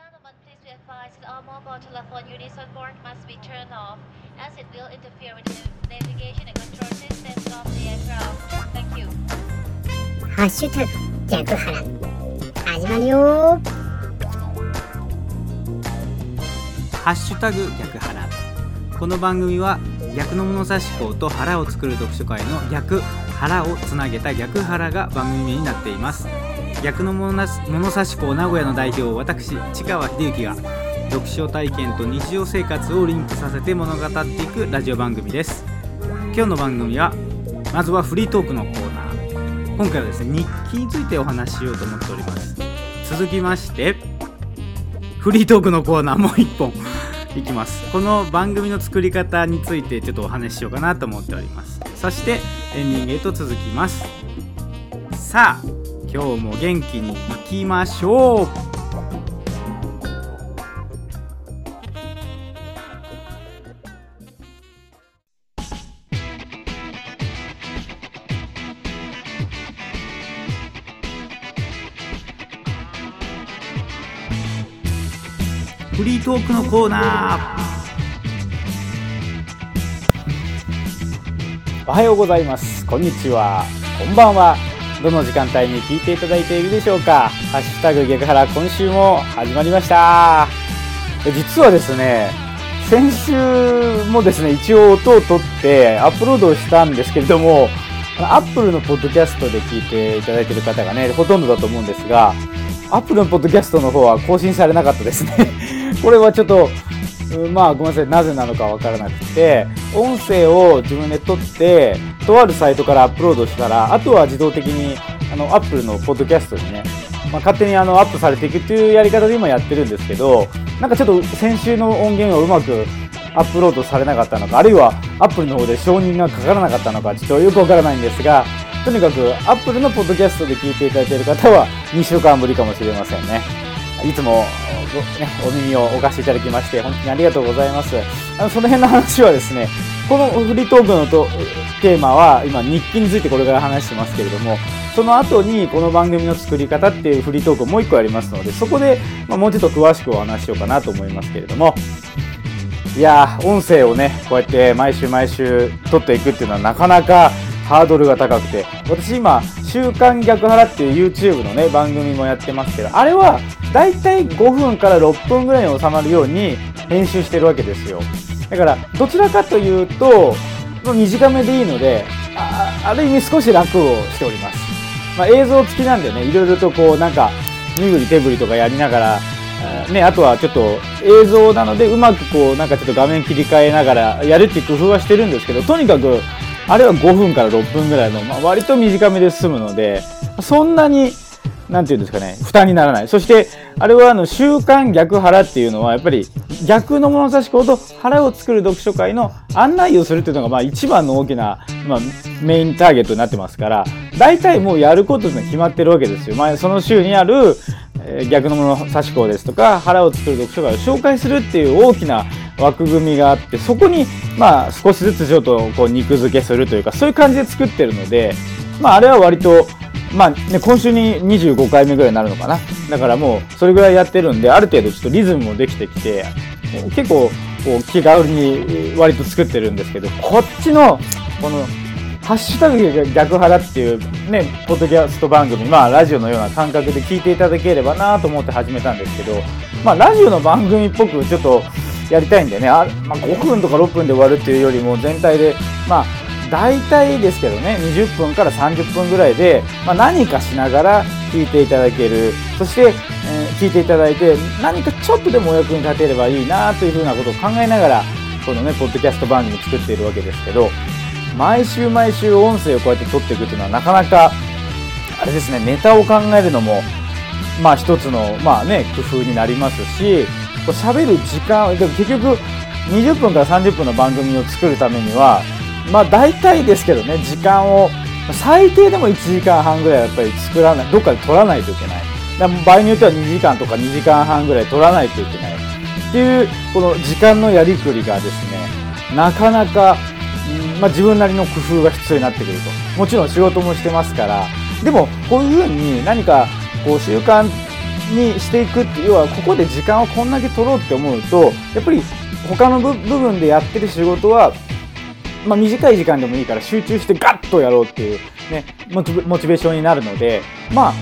Gentlemen, please be advised that all mobile telephone units on board must be turned off as it will interfere with the navigation and control systems of the aircraft. Thank you. ハッシュタグ逆腹始まるよハッシュタグ逆腹この番組は逆の物差し校と腹を作る読書会の逆腹をつなげた逆腹が番組名になっています逆の物差し校名古屋の代表私市川秀幸が読書体験と日常生活をリンクさせて物語っていくラジオ番組です。今日の番組はまずはフリートークのコーナー。今回はですね日記についてお話ししようと思っております。続きましてフリートークのコーナーもう一本 いきます。この番組の作り方についてちょっとお話ししようかなと思っております。そしてエンディングへと続きます。さあ今日も元気にいきましょう。フリートークのコーナー。おはようございます。こんにちは。こんばんは。どの時間帯に聞いていただいているでしょうか。ハッシュタグ逆腹今週も始まりました。実はですね先週もですね一応音を取ってアップロードをしたんですけれどもアップルのポッドキャストで聞いていただいている方がねほとんどだと思うんですがアップルのポッドキャストの方は更新されなかったですね。これはちょっとまあごめんなさい。なぜなのかわからなくて音声を自分で録ってとあるサイトからアップロードしたらあとは自動的にあのアップルのポッドキャストにね、まあ、勝手にあのアップされていくっていうやり方で今やってるんですけどなんかちょっと先週の音源をうまくアップロードされなかったのかあるいはアップルの方で承認がかからなかったのかちょっとよくわからないんですがとにかくアップルのポッドキャストで聞いていただいている方は2週間ぶりかもしれませんね。いつも、ね、お耳をお貸しいただきまして本当にありがとうございます。あのその辺の話はですねこのフリートークのとテーマは今日記についてこれから話してますけれどもその後にこの番組の作り方っていうフリートークもう一個ありますのでそこで、ま、もうちょっと詳しくお話ししようかなと思いますけれども。いやー音声をねこうやって毎週毎週撮っていくっていうのはなかなかハードルが高くて。私今「週刊逆腹」っていう YouTube のね番組もやってますけどあれはだいたい5分から6分ぐらいに収まるように編集してるわけですよ。だからどちらかというと短めでいいのであある意味少し楽をしております、まあ、映像付きなんでねいろいろとこうなんか身振り手振りとかやりながらね、あとはちょっと映像なのでうまくこうなんかちょっと画面切り替えながらやるっていう工夫はしてるんですけどとにかくあれは5分から6分ぐらいの、まあ、割と短めで済むので、そんなに、なんていうんですかね、負担にならない。そして、あれはあの、週刊逆腹っていうのは、やっぱり逆の物差し子と腹を作る読書会の案内をするっていうのが、まあ一番の大きな、まあメインターゲットになってますから、大体もうやることって決まってるわけですよ。まあその週にある、え逆の物差し子ですとか、腹を作る読書会を紹介するっていう大きな枠組みがあってそこにまあ少しずつちょっとこう肉付けするというかそういう感じで作ってるのでまああれは割とまあね今週に25回目ぐらいになるのかな。だからもうそれぐらいやってるんである程度ちょっとリズムもできてきて結構こう気軽に割と作ってるんですけどこっちのこのハッシュタグ逆腹っていうね、ポッドキャスト番組、まあラジオのような感覚で聞いていただければなと思って始めたんですけど、まあラジオの番組っぽくちょっとやりたいんでね。あ、まあ、5分とか6分で終わるっていうよりも全体でまあ大体ですけどね。20分から30分ぐらいで、まあ、何かしながら聞いていただける。そして、えー、聞いていただいて何かちょっとでもお役に立てればいいなというふうなことを考えながらこのねポッドキャスト番組作っているわけですけど毎週毎週音声をこうやって撮っていくっていうのはなかなかあれですねネタを考えるのもまあ一つのまあね工夫になりますし喋る時間でも結局20分から30分の番組を作るためにはまあ大体ですけどね時間を最低でも1時間半ぐらいやっぱり作らないどっかで取らないといけない。場合によっては2時間とか2時間半ぐらい取らないといけない。っていうこの時間のやりくりがですねなかなか、まあ、自分なりの工夫が必要になってくると。もちろん仕事もしてますから。でもこういうふうに何かこう習慣にしていくって要はここで時間をこんだけ取ろうって思うとやっぱり他の部分でやってる仕事は、まあ、短い時間でもいいから集中してガッとやろうっていう、ね、モチベーションになるのでまあ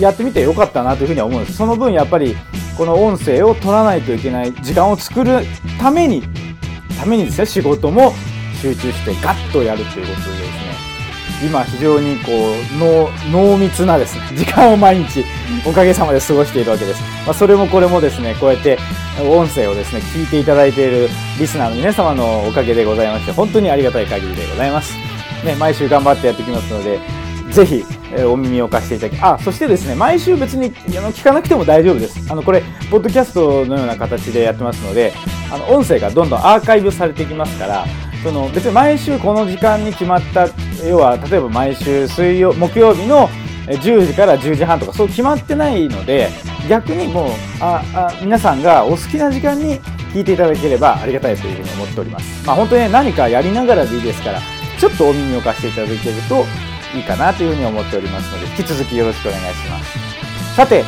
やってみてよかったなというふうには思うんです。その分やっぱりこの音声を取らないといけない時間を作るためにためにですね仕事も集中してガッとやるということですね。今非常にこう濃濃密なですね 時間を毎日おかげさまで過ごしているわけです、まあ、それもこれもですねこうやって音声をですね聞いていただいているリスナーの皆様のおかげでございまして本当にありがたい限りでございます、ね、毎週頑張ってやってきますのでぜひ、えお耳を貸していただき、あ、そしてですね、毎週別にあの聞かなくても大丈夫です。あの、これ、ポッドキャストのような形でやってますので、あの、音声がどんどんアーカイブされていきますから、その、別に毎週この時間に決まった、要は、例えば毎週水曜、木曜日のえ10時から10時半とか、そう決まってないので、逆にもう、あ、あ、皆さんがお好きな時間に聞いていただければありがたいというふうに思っております。まあ、本当にね、何かやりながらでいいですから、ちょっとお耳を貸していただけるといいかなというふうに思っておりますので、引き続きよろしくお願いします。さて、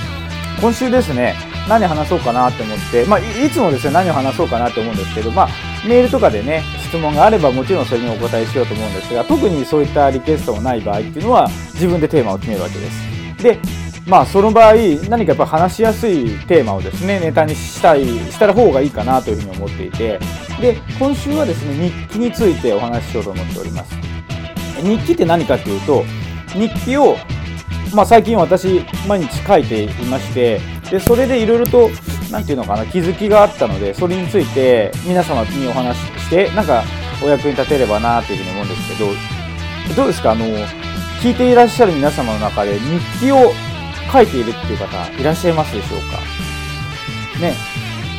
今週ですね、何話そうかなと思って、まあ、いいつもですね、何を話そうかなと思うんですけど、まあ、メールとかでね、質問があればもちろんそれにお答えしようと思うんですが、特にそういったリクエストがない場合っていうのは、自分でテーマを決めるわけです。で、まあ、その場合、何かやっぱ話しやすいテーマをですね、ネタにしたい、したら方がいいかなというふうに思っていて、で、今週はですね、日記についてお話ししようと思っております。日記って何かっていうと日記を、まあ、最近私毎日書いていましてでそれでいろいろと何ていうのかな気づきがあったのでそれについて皆様にお話ししてなんかお役に立てればなというふうに思うんですけどどうですか？あの聞いていらっしゃる皆様の中で日記を書いているっていう方いらっしゃいますでしょうか？ね。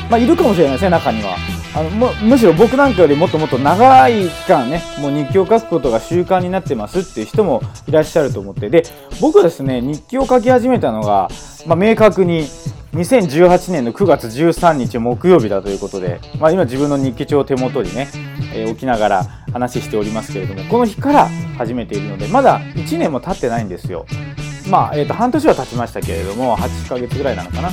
まあ、いるかもしれないですね、中には。あのむむしろ僕なんかよりもっともっと長い期間ね、もう日記を書くことが習慣になってますっていう人もいらっしゃると思って、で、僕はですね、日記を書き始めたのが、まあ、明確に2018年の9月13日木曜日だということで、まあ、今自分の日記帳を手元にね、えー置きながら話しておりますけれども、この日から始めているので、まだ1年も経ってないんですよ。まあ、えっ、と、半年は経ちましたけれども、8ヶ月ぐらいなのかな。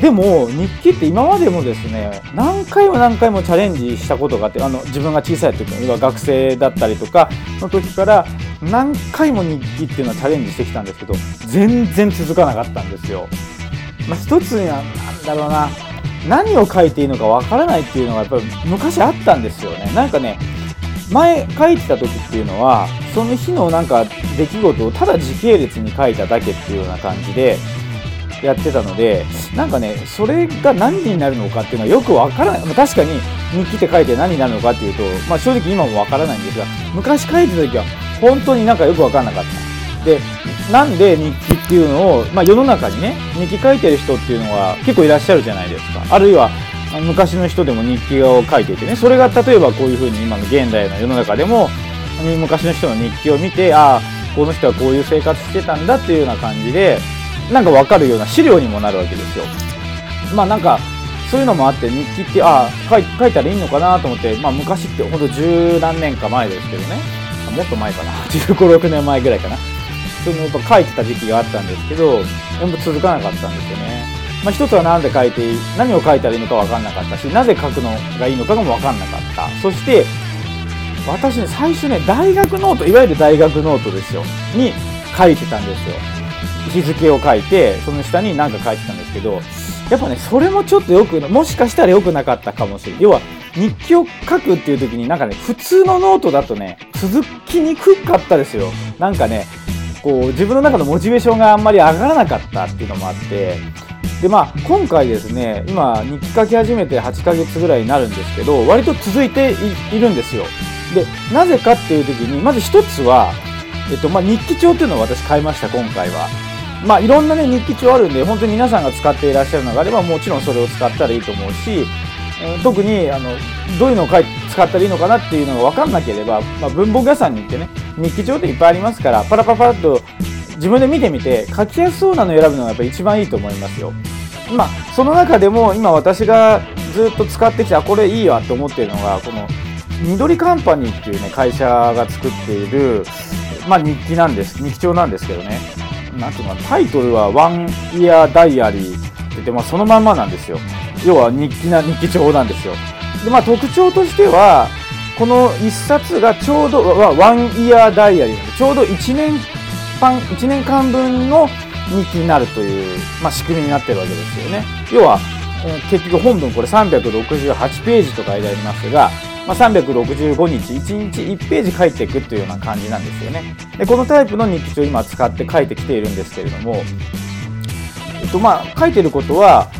でも日記って今までもですね何回も何回もチャレンジしたことがあってあの自分が小さい時要は学生だったりとかの時から何回も日記っていうのはチャレンジしてきたんですけど全然続かなかったんですよ。まあ、一つにはなんだろうな。何を書いていいのかわからないっていうのがやっぱり昔あったんですよね。なんかね前書いてた時っていうのはその日のなんか出来事をただ時系列に書いただけっていうような感じでやってたのでなんかねそれが何になるのかっていうのはよくわからない、まあ、確かに日記って書いて何になるのかっていうと、まあ、正直今もわからないんですが昔書いてた時は本当になんかよくわからなかった。でなんで日記っていうのを、まあ、世の中にね日記書いてる人っていうのは結構いらっしゃるじゃないですか。あるいは昔の人でも日記を書いていてねそれが例えばこういうふうに今の現代の世の中でも昔の人の日記を見てああこの人はこういう生活してたんだっていうような感じでなんかわかるような資料にもなるわけですよ。まあなんかそういうのもあって日記ってああ書いたらいいのかなと思って、まあ、昔ってほんと十何年か前ですけどね。もっと前かな。15、6年前ぐらいかな。そのやっぱ書いてた時期があったんですけど全部続かなかったんですよね。まあ、一つは何で書いていい何を書いたらいいのか分かんなかったしなぜ書くのがいいのかも分かんなかった。そして私ね最初ね大学ノートいわゆる大学ノートですよ。に書いてたんですよ。日付を書いてその下に何か書いてたんですけどやっぱねそれもちょっとよくもしかしたら良くなかったかもしれない。要は日記を書くっていう時になんかね普通のノートだとね続きにくかったですよ。なんかねこう自分の中のモチベーションがあんまり上がらなかったっていうのもあってでまあ今回ですね今日記書き始めて8ヶ月ぐらいになるんですけど割と続いているんですよ。でなぜかっていう時にまず一つは、えっとまあ、日記帳っていうのを私買いました今回は。まあいろんなね日記帳あるんで本当に皆さんが使っていらっしゃるのがあればもちろんそれを使ったらいいと思うしえ特にあのどういうのを書い使ったらいいのかなっていうのが分かんなければ、まあ、文房具屋さんに行ってね日記帳っていっぱいありますからパラパラパラっと自分で見てみて書きやすそうなのを選ぶのがやっぱ一番いいと思いますよ。まあその中でも今私がずっと使ってきたこれいいわと思ってるのがこの緑カンパニーっていうね会社が作っている、まあ、日記なんです日記帳なんですけどね。なんていうのかタイトルは「ワンイヤーダイアリー」ってて、まあ、そのまんまなんですよ。要は日記な日記帳なんですよ。でまあ特徴としてはこの1冊がちょうどワンイヤーダイアリーちょうど1年間1年間分の日記になるという、まあ、仕組みになってるわけですよね。要は結局本文これ368ページと書いてありますが、まあ、365日1日1ページ書いていくというような感じなんですよね。でこのタイプの日記帳を今使って書いてきているんですけれども、えっとまあ、書いてることは、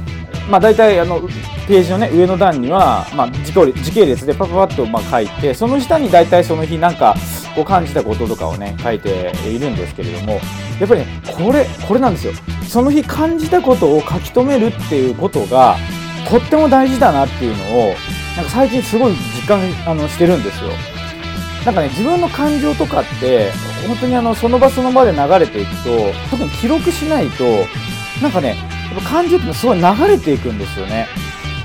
まあ、大体あのページの、ね、上の段には、まあ、時系列でパパパッとまあ書いてその下に大体その日なんかこう感じたこととかをね書いているんですけれどもやっぱりねこれこれなんですよその日感じたことを書き留めるっていうことがとっても大事だなっていうのをなんか最近すごい実感あのしてるんですよ。なんかね自分の感情とかって本当にあのその場その場で流れていくと特に記録しないとなんかね感情ってすごい流れていくんですよね。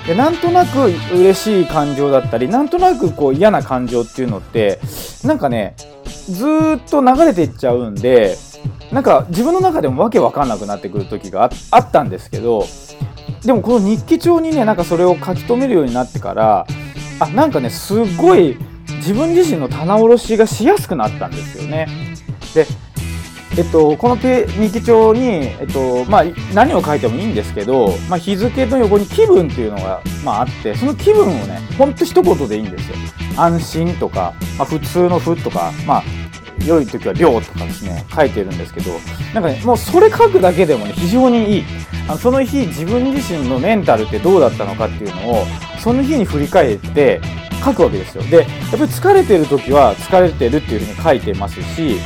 でなんとなく嬉しい感情だったりなんとなくこう嫌な感情っていうのってなんかねずっと流れていっちゃうんでなんか自分の中でもわけわかんなくなってくる時があったんですけどでもこの日記帳にねなんかそれを書き留めるようになってからあなんかねすごい自分自身の棚卸しがしやすくなったんですよね。でえっと、この日記帳に、えっとまあ、何を書いてもいいんですけど、まあ、日付の横に気分っていうのが、まあ、あってその気分をねほんと一言でいいんですよ。安心とか、まあ、普通の「ふ」とか、まあ、良い時は「量」とかですね書いてるんですけどなんかねもうそれ書くだけでもね非常にいいあのその日自分自身のメンタルってどうだったのかっていうのをその日に振り返って書くわけですよでやっぱり疲れてる時は疲れてるっていうふうに書いてますし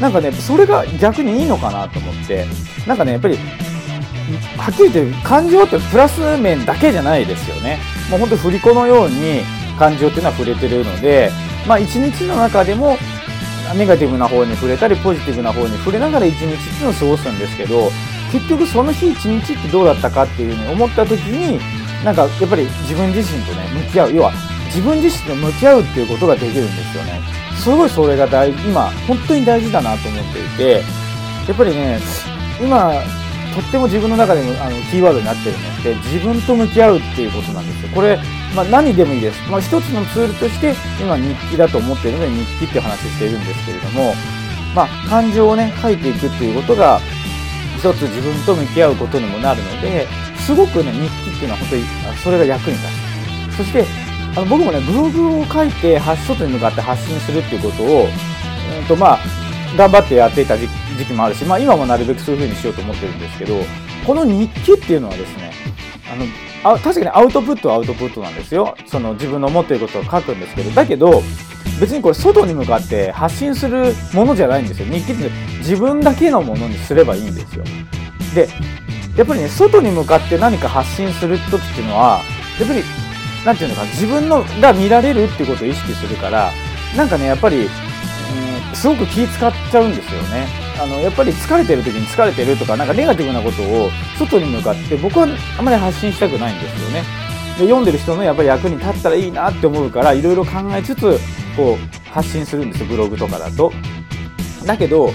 なんかねそれが逆にいいのかなと思って。なんかねやっぱりはっきり言って感情ってプラス面だけじゃないですよね。もうほんと振り子のように感情っていうのは触れてるのでまあ一日の中でもネガティブな方に触れたりポジティブな方に触れながら一日っていうのを過ごすんですけど結局その日一日ってどうだったかっていうふうに思った時になんかやっぱり自分自身とね向き合う。要は自分自身と向き合うっていうことができるんですよね。すごいそれが大今本当に大事だなと思っていてやっぱりね今とっても自分の中でもあのキーワードになってるのって自分と向き合うっていうことなんですよ。これ、まあ、何でもいいです、まあ、一つのツールとして今日記だと思ってるので日記って話しているんですけれども、まあ、感情をね書いていくっていうことが一つ自分と向き合うことにもなるのですごくね日記っていうのは本当にそれが役に立つ。そしてあの僕もねブログを書いて外に向かって発信するっていうことを、うんとまあ、頑張ってやっていた時期もあるし、まあ、今もなるべくそういうふうにしようと思ってるんですけどこの日記っていうのはですねあのあ確かにアウトプットはアウトプットなんですよ。その自分の思っていることを書くんですけどだけど別にこれ外に向かって発信するものじゃないんですよ。日記って自分だけのものにすればいいんですよ。でやっぱりね外に向かって何か発信する時っていうのはやっぱり何て言うのか自分のが見られるっていうことを意識するからなんかねやっぱり、うん、すごく気使っちゃうんですよね。あのやっぱり疲れてる時に疲れてるとかなんかネガティブなことを外に向かって僕はあまり発信したくないんですよね。で読んでる人のやっぱり役に立ったらいいなって思うからいろいろ考えつつこう発信するんですよ。ブログとかだと。だけど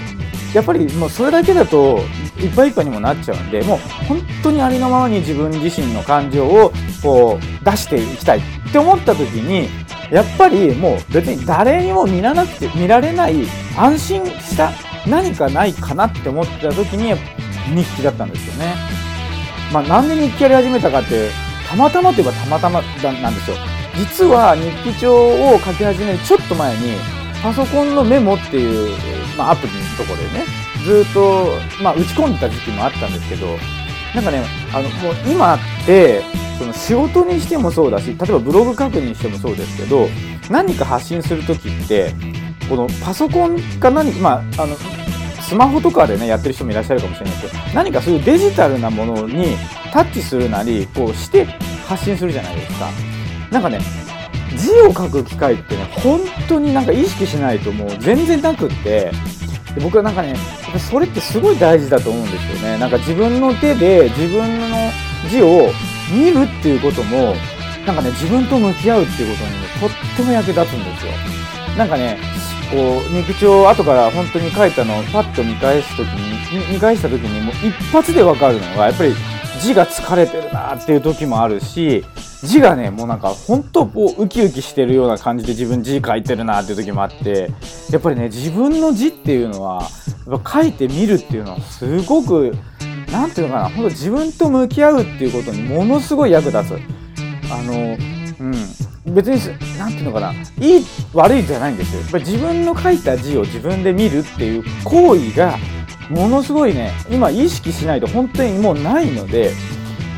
やっぱりもうそれだけだといっぱいいっぱいにもなっちゃうんでもう本当にありのままに自分自身の感情をこう出していきたいって思った時にやっぱりもう別に誰にも見らなくて見られない安心した何かないかなって思った時に日記だったんですよね。まあ、なんで日記やり始めたかってたまたまといえばたまたまなんですよ。実は日記帳を書き始めるちょっと前にパソコンのメモっていう、まあ、アプリのところでねずっと、まあ、打ち込んでた時期もあったんですけどなんかねあのもう今ってその仕事にしてもそうだし例えばブログ書くにしてもそうですけど何か発信する時ってこのパソコンか何か、まあ、あのスマホとかでねやってる人もいらっしゃるかもしれないですけど何かそういうデジタルなものにタッチするなりこうして発信するじゃないですか。なんかね字を書く機会ってね本当になんか意識しないともう全然なくってで僕はなんかねそれってすごい大事だと思うんですよね。なんか自分の手で自分の字を見るっていうこともなんかね自分と向き合うっていうことに、ね、とっても役立つんですよ。なんかねこう日記帳後から本当に書いたのをパッと見返す時に見返した時にもう一発で分かるのがやっぱり字が疲れてるなっていう時もあるし字がねもうなんか本当こうウキウキしてるような感じで自分字書いてるなっていう時もあってやっぱりね自分の字っていうのはやっぱ書いてみるっていうのはすごく何ていうのかな本当自分と向き合うっていうことにものすごい役立つ。あのうん別に何ていうのかないい悪いじゃないんですよ。やっぱ自分の書いた字を自分で見るっていう行為がものすごいね今意識しないと本当にもうないので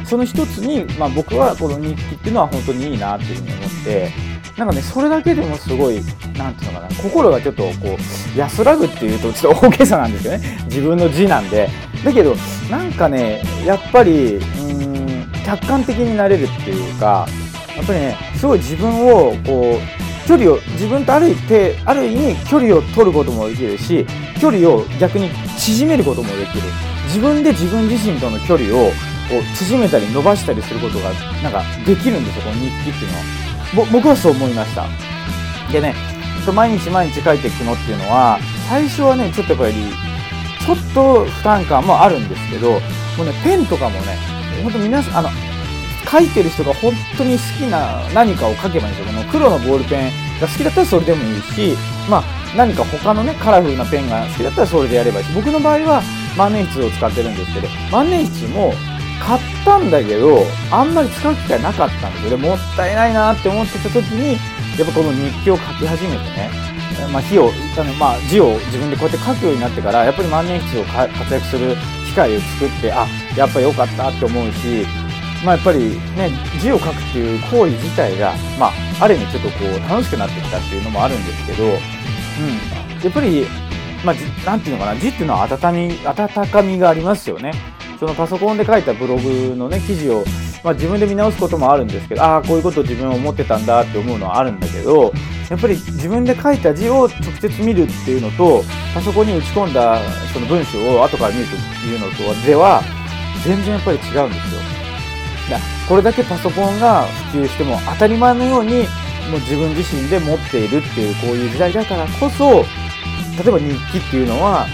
その一つに、まあ、僕はこの日記っていうのは本当にいいなっていうふうに思ってなんかねそれだけでもすごい何ていうのかな心がちょっとこう安らぐっていうとちょっと大げさなんですよね。自分の字なんで。だけどなんかねやっぱりうん客観的になれるっていうかやっぱりねすごい自分をこう距離を自分とある一定ある意味距離を取ることもできるし距離を逆に縮めることもできる。自分で自分自身との距離をこう縮めたり伸ばしたりすることがなんかできるんですよこの日記っていうのは僕はそう思いましたでね毎日毎日書いていくのっていうのは最初はねちょっとやっぱりちょっと負担感もあるんですけどもうねペンとかもね本当皆さんあの書いてる人が本当に好きな何かを書けばいいんですよ。この黒のボールペンが好きだったらそれでもいいし、まあ何か他のね、カラフルなペンが好きだったらそれでやればいいし、僕の場合は万年筆を使ってるんですけど、万年筆も買ったんだけど、あんまり使う機会なかったんですよ。でもったいないなって思ってた時に、やっぱこの日記を書き始めてね、まあ、火をあの、まあ、字を自分でこうやって書くようになってからやっぱり万年筆を活躍する機会を作ってあやっぱ良かったって思うし、まあ、やっぱりね字を書くっていう行為自体が、まあ、ある意味ちょっとこう楽しくなってきたっていうのもあるんですけど、うん、やっぱり、まあ、ていうのかな字っていうのは温み温かみがありますよね。そのパソコンで書いたブログのね記事を、まあ、自分で見直すこともあるんですけどああこういうこと自分は思ってたんだって思うのはあるんだけどやっぱり自分で書いた字を直接見るっていうのとパソコンに打ち込んだその文章を後から見るというのとでは全然やっぱり違うんですよ。だこれだけパソコンが普及しても当たり前のようにもう自分自身で持っているっていうこういう時代だからこそ例えば日記っていうのは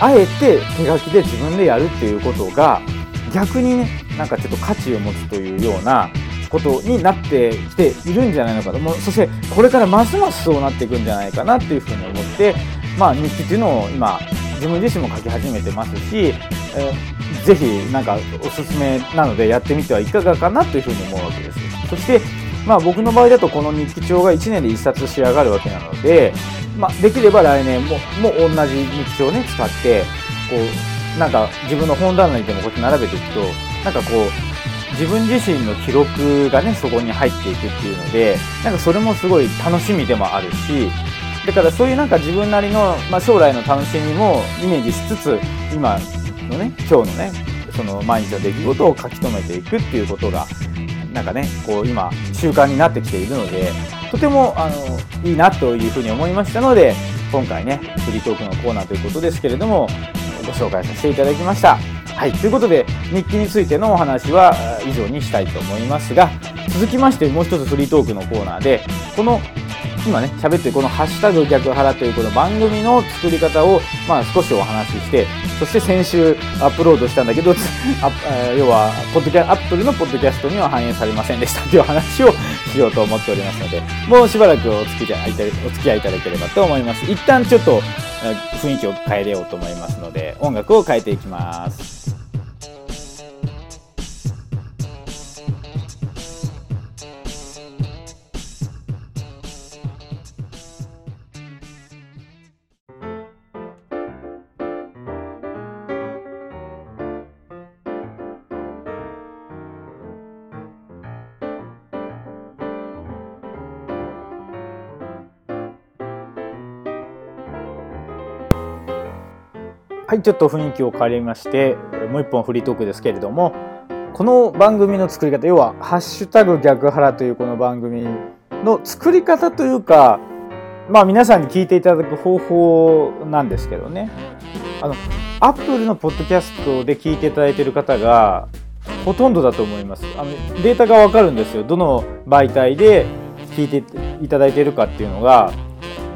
あえて手書きで自分でやるっていうことが逆にねなんかちょっと価値を持つというようなことになってきているんじゃないのかともうそしてこれからますますそうなっていくんじゃないかなっていうふうに思ってまあ日記っていうのを今自分自身も書き始めてますし、えー、ぜひなんかおすすめなのでやってみてはいかがかなというふうに思うわけです。そしてまあ僕の場合だとこの日記帳が1年で1冊仕上がるわけなので、まあ、できれば来年もも同じ日記帳をね使ってこうなんか自分の本棚にでもこうやって並べていくとなんかこう自分自身の記録がねそこに入っていくっていうのでなんかそれもすごい楽しみでもあるしだからそういうなんか自分なりの、まあ、将来の楽しみもイメージしつつ今のね今日のねその毎日の出来事を書き留めていくっていうことがなんかねこう今習慣になってきているのでとてもあのいいなというふうに思いましたので今回ねフリートークのコーナーということですけれどもご紹介させていただきました。はい、ということで日記についてのお話は以上にしたいと思いますが続きましてもう一つフリートークのコーナーでこの今ね喋ってるこの「ハッシュタグ逆腹」というこの番組の作り方を、まあ、少しお話ししてそして先週アップロードしたんだけど 要はポッドキャアップルのポッドキャストには反映されませんでしたという話をしようと思っておりますのでもうしばらくお付き合いお付き合いいただければと思います。一旦ちょっと雰囲気を変えようと思いますので音楽を変えていきます。はい、ちょっと雰囲気を変わりまして、もう一本フリートークですけれども、この番組の作り方、要は、ハッシュタグ逆腹というこの番組の作り方というか、まあ皆さんに聞いていただく方法なんですけどね。あの、アップルのポッドキャストで聞いていただいている方が、ほとんどだと思います。あのデータがわかるんですよ。どの媒体で聞いていただいているかっていうのが、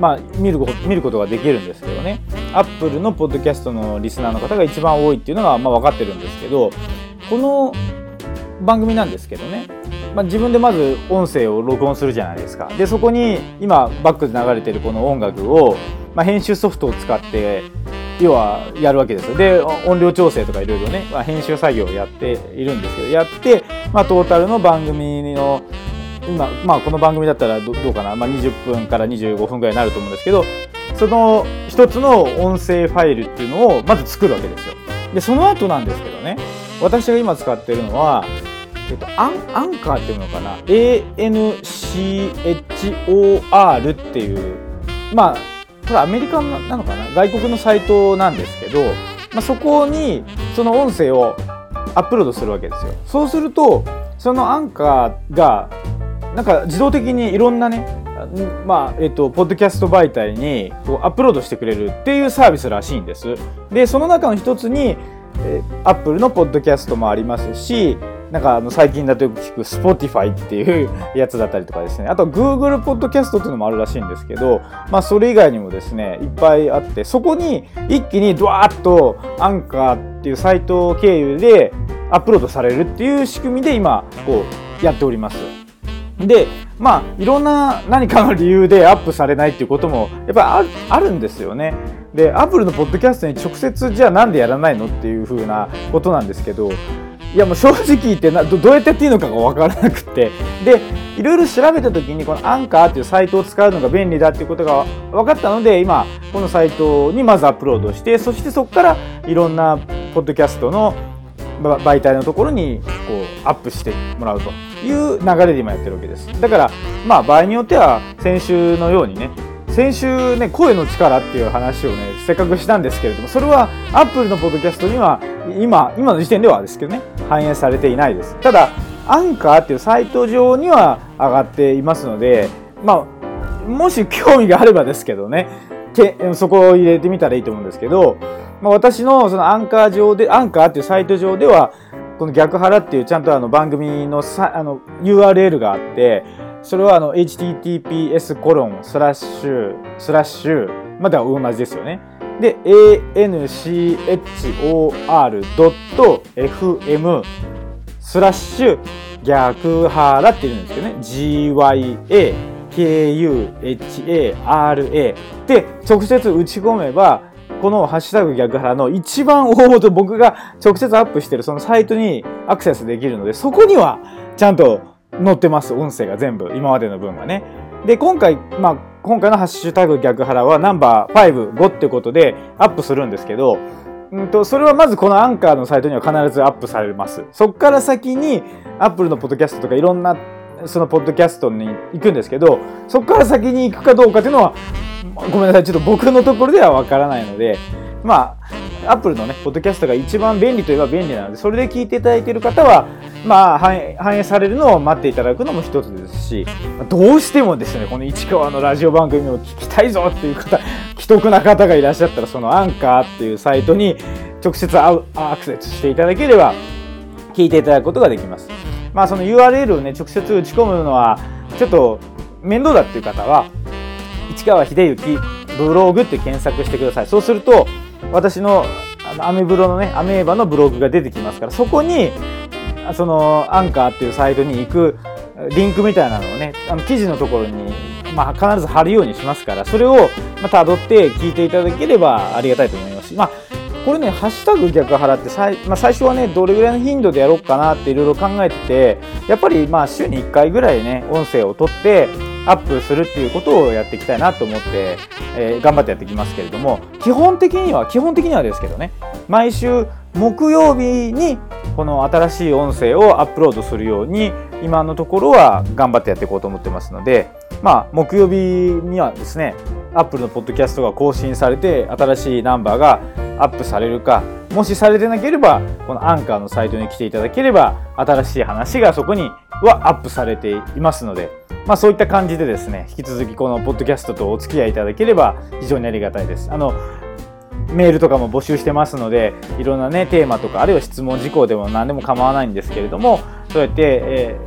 まあ、見る見ることができるんですけどねアップルのポッドキャストのリスナーの方が一番多いっていうのが、まあ、分かってるんですけどこの番組なんですけどね、まあ、自分でまず音声を録音するじゃないですか。でそこに今バックで流れてるこの音楽を、まあ、編集ソフトを使って要はやるわけですで音量調整とかいろいろね、まあ、編集作業をやっているんですけどやって、まあ、トータルの番組の今、まあ、この番組だったらどうかな、まあ、20分から25分ぐらいになると思うんですけどその一つの音声ファイルっていうのをまず作るわけですよ。でその後なんですけどね。私が今使ってるのはえっと、アンアンカーっていうのかな。ANCHOR っていうまあこれアメリカなのかな？外国のサイトなんですけど、まあ、そこにその音声をアップロードするわけですよ。そうするとそのアンカーがなんか自動的にいろんなねまあえっと、ポッドキャスト媒体にこうアップロードしてくれるっていうサービスらしいんです。でその中の一つに、えー、アップルのポッドキャストもありますしなんかあの最近だとよく聞く Spotify っていうやつだったりとかですねあと Google ポッドキャストっていうのもあるらしいんですけどまあそれ以外にもですねいっぱいあってそこに一気にドワーッとアンカーっていうサイト経由でアップロードされるっていう仕組みで今こうやっております。でまあいろんな何かの理由でアップされないっていうこともやっぱりあるんですよね。でアップルのポッドキャストに直接じゃあなんでやらないのっていうふうなことなんですけどいやもう正直言ってなどうやってやっていいのかが分からなくてでいろいろ調べた時にこのアンカーっていうサイトを使うのが便利だっていうことが分かったので今このサイトにまずアップロードしてそしてそこからいろんなポッドキャストの媒体のところにこうアップしてもらうという流れで今やってるわけです。だからまあ場合によっては先週のようにね先週ね声の力っていう話をねせっかくしたんですけれどもそれはアップルのポッドキャストには今今の時点ではですけどね反映されていないです。ただアンカーっていうサイト上には上がっていますのでまあもし興味があればですけどねけそこを入れてみたらいいと思うんですけど、まあ、私のそのアンカー上でアンカーっていうサイト上ではこの逆腹っていうちゃんとあの番組のさあの URL があってそれはあの https コロンスラッシュスラッシュまでは同じですよね。で anchor.fm スラッシュ逆腹っていうんですけどね gyakUhara で直接打ち込めばこのハッシュタグ逆腹の一番大元僕が直接アップしてるそのサイトにアクセスできるのでそこにはちゃんと載ってます音声が全部今までの分がねで今回まあ今回のハッシュタグ逆腹はナンバー5、5ってことでアップするんですけど、うんと、それはまずこのアンカーのサイトには必ずアップされます。そこから先にアップルのポッドキャストとかいろんなそのポッドキャストに行くんですけど、そこから先に行くかどうかっていうのは、ごめんなさい、ちょっと僕のところではわからないので、まあ、アップルのね、ポッドキャストが一番便利といえば便利なので、それで聞いていただいている方は、まあ、反映されるのを待っていただくのも一つですし、どうしてもですね、この市川のラジオ番組を聞きたいぞっていう方、既得な方がいらっしゃったら、そのアンカーっていうサイトに直接アクセスしていただければ、聞いていただくことができます。まあ、その URL をね、直接打ち込むのは、ちょっと面倒だっていう方は、市川秀幸ブログって検索してください。そうすると、私のアメブロのね、アメーバのブログが出てきますから、そこに、そのアンカーっていうサイトに行くリンクみたいなのをね、あの記事のところに、まあ、必ず貼るようにしますから、それを、まあ、辿って聞いていただければありがたいと思いますし、まあ、これね、ハッシュタグ逆腹って最,、まあ、最初はね、どれぐらいの頻度でやろうかなっていろいろ考えてて、やっぱりまあ週に1回ぐらいね、音声を取って、アップするっていうことをやっていきたいなと思って、えー、頑張ってやっていきますけれども基本的には基本的にはですけどね毎週木曜日にこの新しい音声をアップロードするように今のところは頑張ってやっていこうと思ってますのでまあ木曜日にはですねアップルのポッドキャストが更新されて新しいナンバーがアップされるかもしされてなければこのアンカーのサイトに来ていただければ新しい話がそこにはアップされていますのでまあ、そういった感じでですね引き続きこのポッドキャストとお付き合いいただければ非常にありがたいです。あのメールとかも募集してますのでいろんなねテーマとかあるいは質問事項でも何でも構わないんですけれどもそうやって、え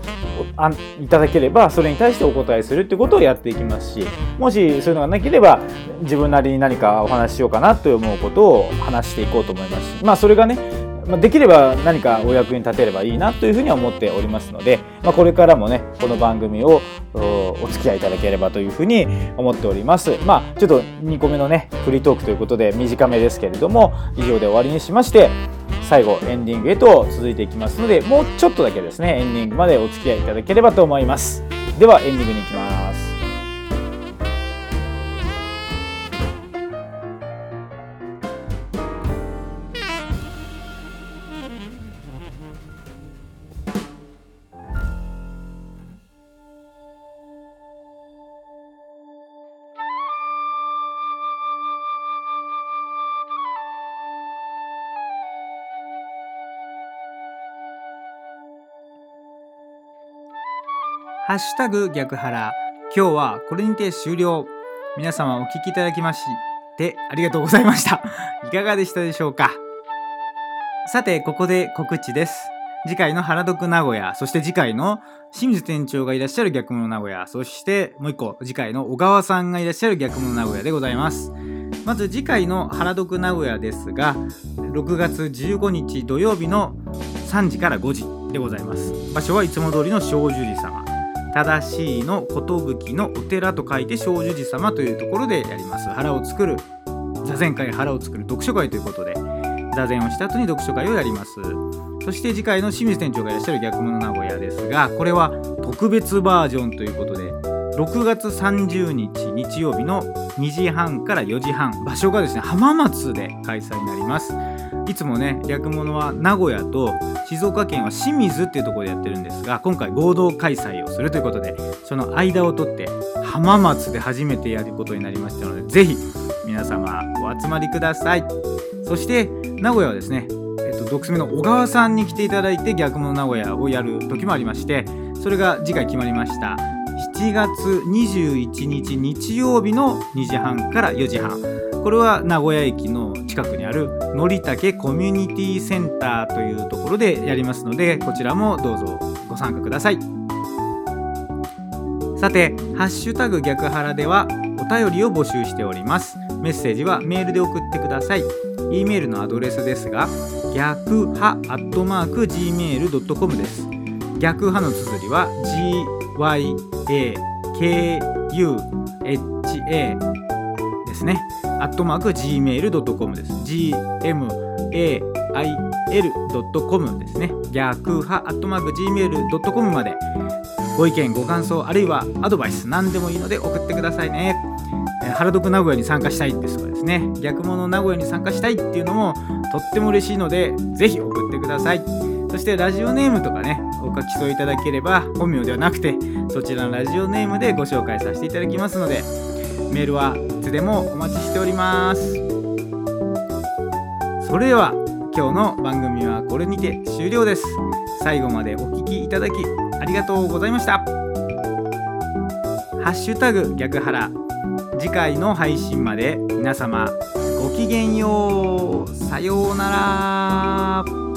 ー、いただければそれに対してお答えするってことをやっていきますしもしそういうのがなければ自分なりに何かお話ししようかなと思うことを話していこうと思いますしまあそれがねまあ、できれば何かお役に立てればいいなというふうには思っておりますので、まあ、これからもねこの番組をお付き合いいただければというふうに思っております。まあちょっと2個目のねフリートークということで短めですけれども以上で終わりにしまして最後エンディングへと続いていきますのでもうちょっとだけですねエンディングまでお付き合いいただければと思います。ではエンディングに行きます。ハッシュタグ逆腹。今日はこれにて終了。皆様お聞きいただきましてありがとうございました。いかがでしたでしょうか？さて、ここで告知です。次回の原読名古屋、そして次回の清水店長がいらっしゃる逆物名古屋、そしてもう一個、次回の小川さんがいらっしゃる逆物名古屋でございます。まず次回の原読名古屋ですが、6月15日土曜日の3時から5時でございます。場所はいつも通りの小樹寺様。正しいの寿のお寺と書いて小樹寺様というところでやります。腹を作る座禅会腹を作る読書会ということで座禅をした後に読書会をやります。そして次回の清水店長がいらっしゃる逆物名古屋ですがこれは特別バージョンということで6月30日日曜日の2時半から4時半場所がですね浜松で開催になります。いつもね逆物は名古屋と静岡県は清水っていうところでやってるんですが今回合同開催をするということでその間を取って浜松で初めてやることになりましたのでぜひ皆様お集まりください。そして名古屋はですねえっと、独占の小川さんに来ていただいて逆物名古屋をやる時もありましてそれが次回決まりました。7月21日日曜日の2時半から4時半。これは名古屋駅の近くにあるのりたけコミュニティセンターというところでやりますのでこちらもどうぞご参加ください。さて「ハッシュタグ逆腹」ではお便りを募集しております。メッセージはメールで送ってください。e メールのアドレスですが逆派アットマーク gmail.com です。逆派の綴りは GYAKUHA ですね。アットマーク gmail.com です。gmail.com ですね。逆派アットマーク gmail.com まで。ご意見ご感想あるいはアドバイス何でもいいので送ってくださいね。原読名古屋に参加したいですとかですね。逆物名古屋に参加したいっていうのもとっても嬉しいのでぜひ送ってください。そしてラジオネームとかねお書き添えいただければ本名ではなくてそちらのラジオネームでご紹介させていただきますのでメールはいつでもお待ちしております。それでは今日の番組はこれにて終了です。最後までお聞きいただきありがとうございました。ハッシュタグ逆腹次回の配信まで皆様ごきげんよう。さようなら。